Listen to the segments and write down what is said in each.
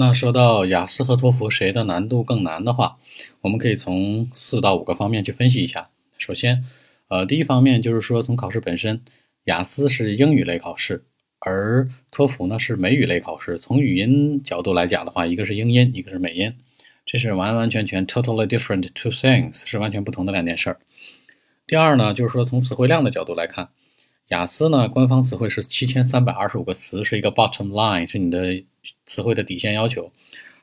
那说到雅思和托福谁的难度更难的话，我们可以从四到五个方面去分析一下。首先，呃，第一方面就是说从考试本身，雅思是英语类考试，而托福呢是美语类考试。从语音角度来讲的话，一个是英音，一个是美音，这是完完全全 totally different two things，是完全不同的两件事儿。第二呢，就是说从词汇量的角度来看。雅思呢，官方词汇是七千三百二十五个词，是一个 bottom line，是你的词汇的底线要求。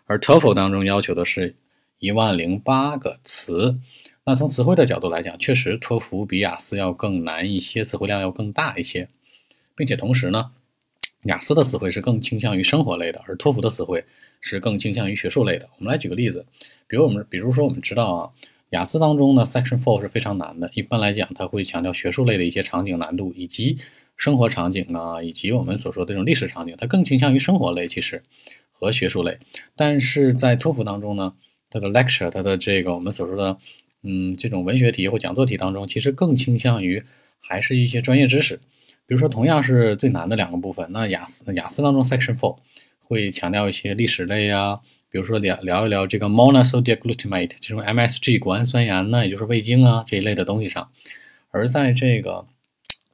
而 TOEFL 当中要求的是一万零八个词。那从词汇的角度来讲，确实托福比雅思要更难一些，词汇量要更大一些，并且同时呢，雅思的词汇是更倾向于生活类的，而托福的词汇是更倾向于学术类的。我们来举个例子，比如我们，比如说我们知道啊。雅思当中呢，Section Four 是非常难的。一般来讲，它会强调学术类的一些场景难度，以及生活场景啊，以及我们所说的这种历史场景，它更倾向于生活类，其实和学术类。但是在托福当中呢，它的 lecture，它的这个我们所说的，嗯，这种文学题或讲座题当中，其实更倾向于还是一些专业知识。比如说，同样是最难的两个部分，那雅思雅思当中 Section Four 会强调一些历史类呀。比如说聊聊一聊这个 monosodium glutamate 这种 MSG 谷氨酸盐呢，也就是味精啊这一类的东西上。而在这个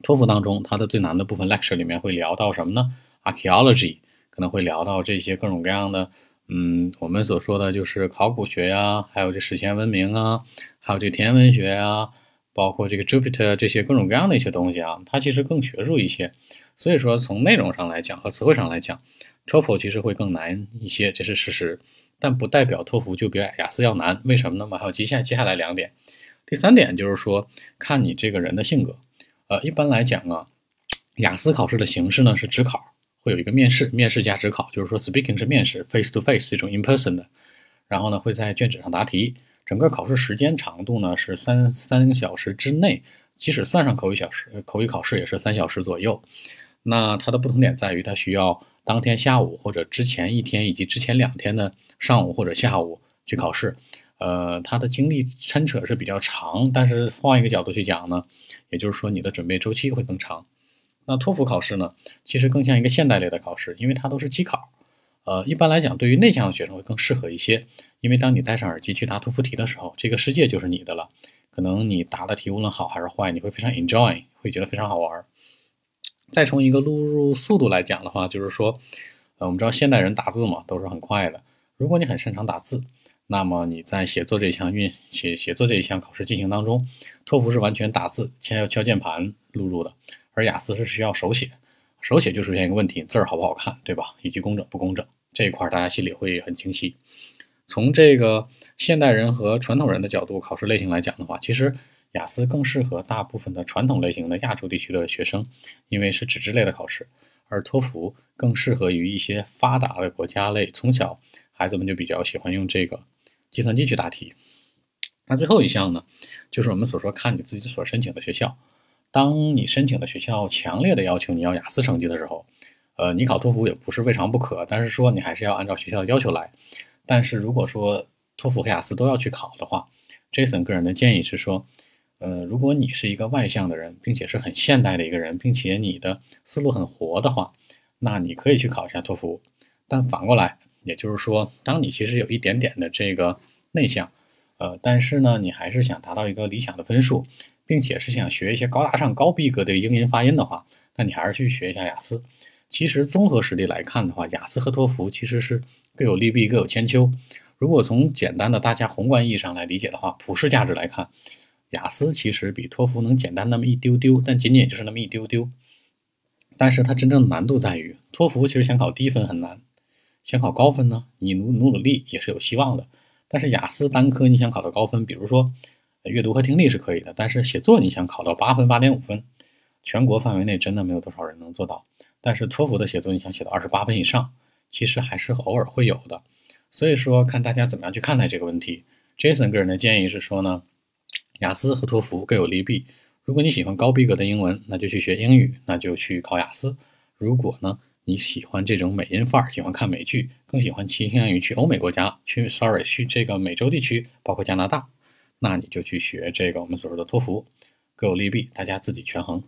托福当中，它的最难的部分 lecture 里面会聊到什么呢？archaeology 可能会聊到这些各种各样的，嗯，我们所说的就是考古学呀，还有这史前文明啊，还有这天文学啊，包括这个 Jupiter 这些各种各样的一些东西啊，它其实更学术一些。所以说从内容上来讲和词汇上来讲。托福其实会更难一些，这是事实，但不代表托福就比雅思要难。为什么呢？我还有接下接下来两点。第三点就是说，看你这个人的性格。呃，一般来讲啊，雅思考试的形式呢是只考，会有一个面试，面试加只考，就是说 speaking 是面试，face to face 这种 in person 的。然后呢会在卷纸上答题，整个考试时间长度呢是三三小时之内，即使算上口语小时，口语考试也是三小时左右。那它的不同点在于，它需要。当天下午或者之前一天以及之前两天的上午或者下午去考试，呃，它的经历牵扯是比较长。但是换一个角度去讲呢，也就是说你的准备周期会更长。那托福考试呢，其实更像一个现代类的考试，因为它都是机考。呃，一般来讲，对于内向的学生会更适合一些，因为当你戴上耳机去答托福题的时候，这个世界就是你的了。可能你答的题无论好还是坏，你会非常 enjoy，会觉得非常好玩。再从一个录入速度来讲的话，就是说，呃，我们知道现代人打字嘛都是很快的。如果你很擅长打字，那么你在写作这一项运写写作这一项考试进行当中，托福是完全打字，先要敲键盘录入的，而雅思是需要手写，手写就出现一个问题，字儿好不好看，对吧？以及工整不工整这一块，大家心里会很清晰。从这个现代人和传统人的角度考试类型来讲的话，其实。雅思更适合大部分的传统类型的亚洲地区的学生，因为是纸质类的考试；而托福更适合于一些发达的国家类，从小孩子们就比较喜欢用这个计算机去答题。那最后一项呢，就是我们所说看你自己所申请的学校。当你申请的学校强烈的要求你要雅思成绩的时候，呃，你考托福也不是未尝不可，但是说你还是要按照学校的要求来。但是如果说托福和雅思都要去考的话，Jason 个人的建议是说。呃，如果你是一个外向的人，并且是很现代的一个人，并且你的思路很活的话，那你可以去考一下托福。但反过来，也就是说，当你其实有一点点的这个内向，呃，但是呢，你还是想达到一个理想的分数，并且是想学一些高大上、高逼格的英音发音的话，那你还是去学一下雅思。其实综合实力来看的话，雅思和托福其实是各有利弊、各有千秋。如果从简单的大家宏观意义上来理解的话，普世价值来看。雅思其实比托福能简单那么一丢丢，但仅仅就是那么一丢丢。但是它真正的难度在于，托福其实想考低分很难，想考高分呢，你努努努力也是有希望的。但是雅思单科你想考到高分，比如说阅读和听力是可以的，但是写作你想考到八分、八点五分，全国范围内真的没有多少人能做到。但是托福的写作你想写到二十八分以上，其实还是偶尔会有的。所以说，看大家怎么样去看待这个问题。Jason 个人的建议是说呢。雅思和托福各有利弊。如果你喜欢高逼格的英文，那就去学英语，那就去考雅思。如果呢你喜欢这种美音范儿，喜欢看美剧，更喜欢倾向于去欧美国家，去 sorry 去这个美洲地区，包括加拿大，那你就去学这个我们所说的托福。各有利弊，大家自己权衡。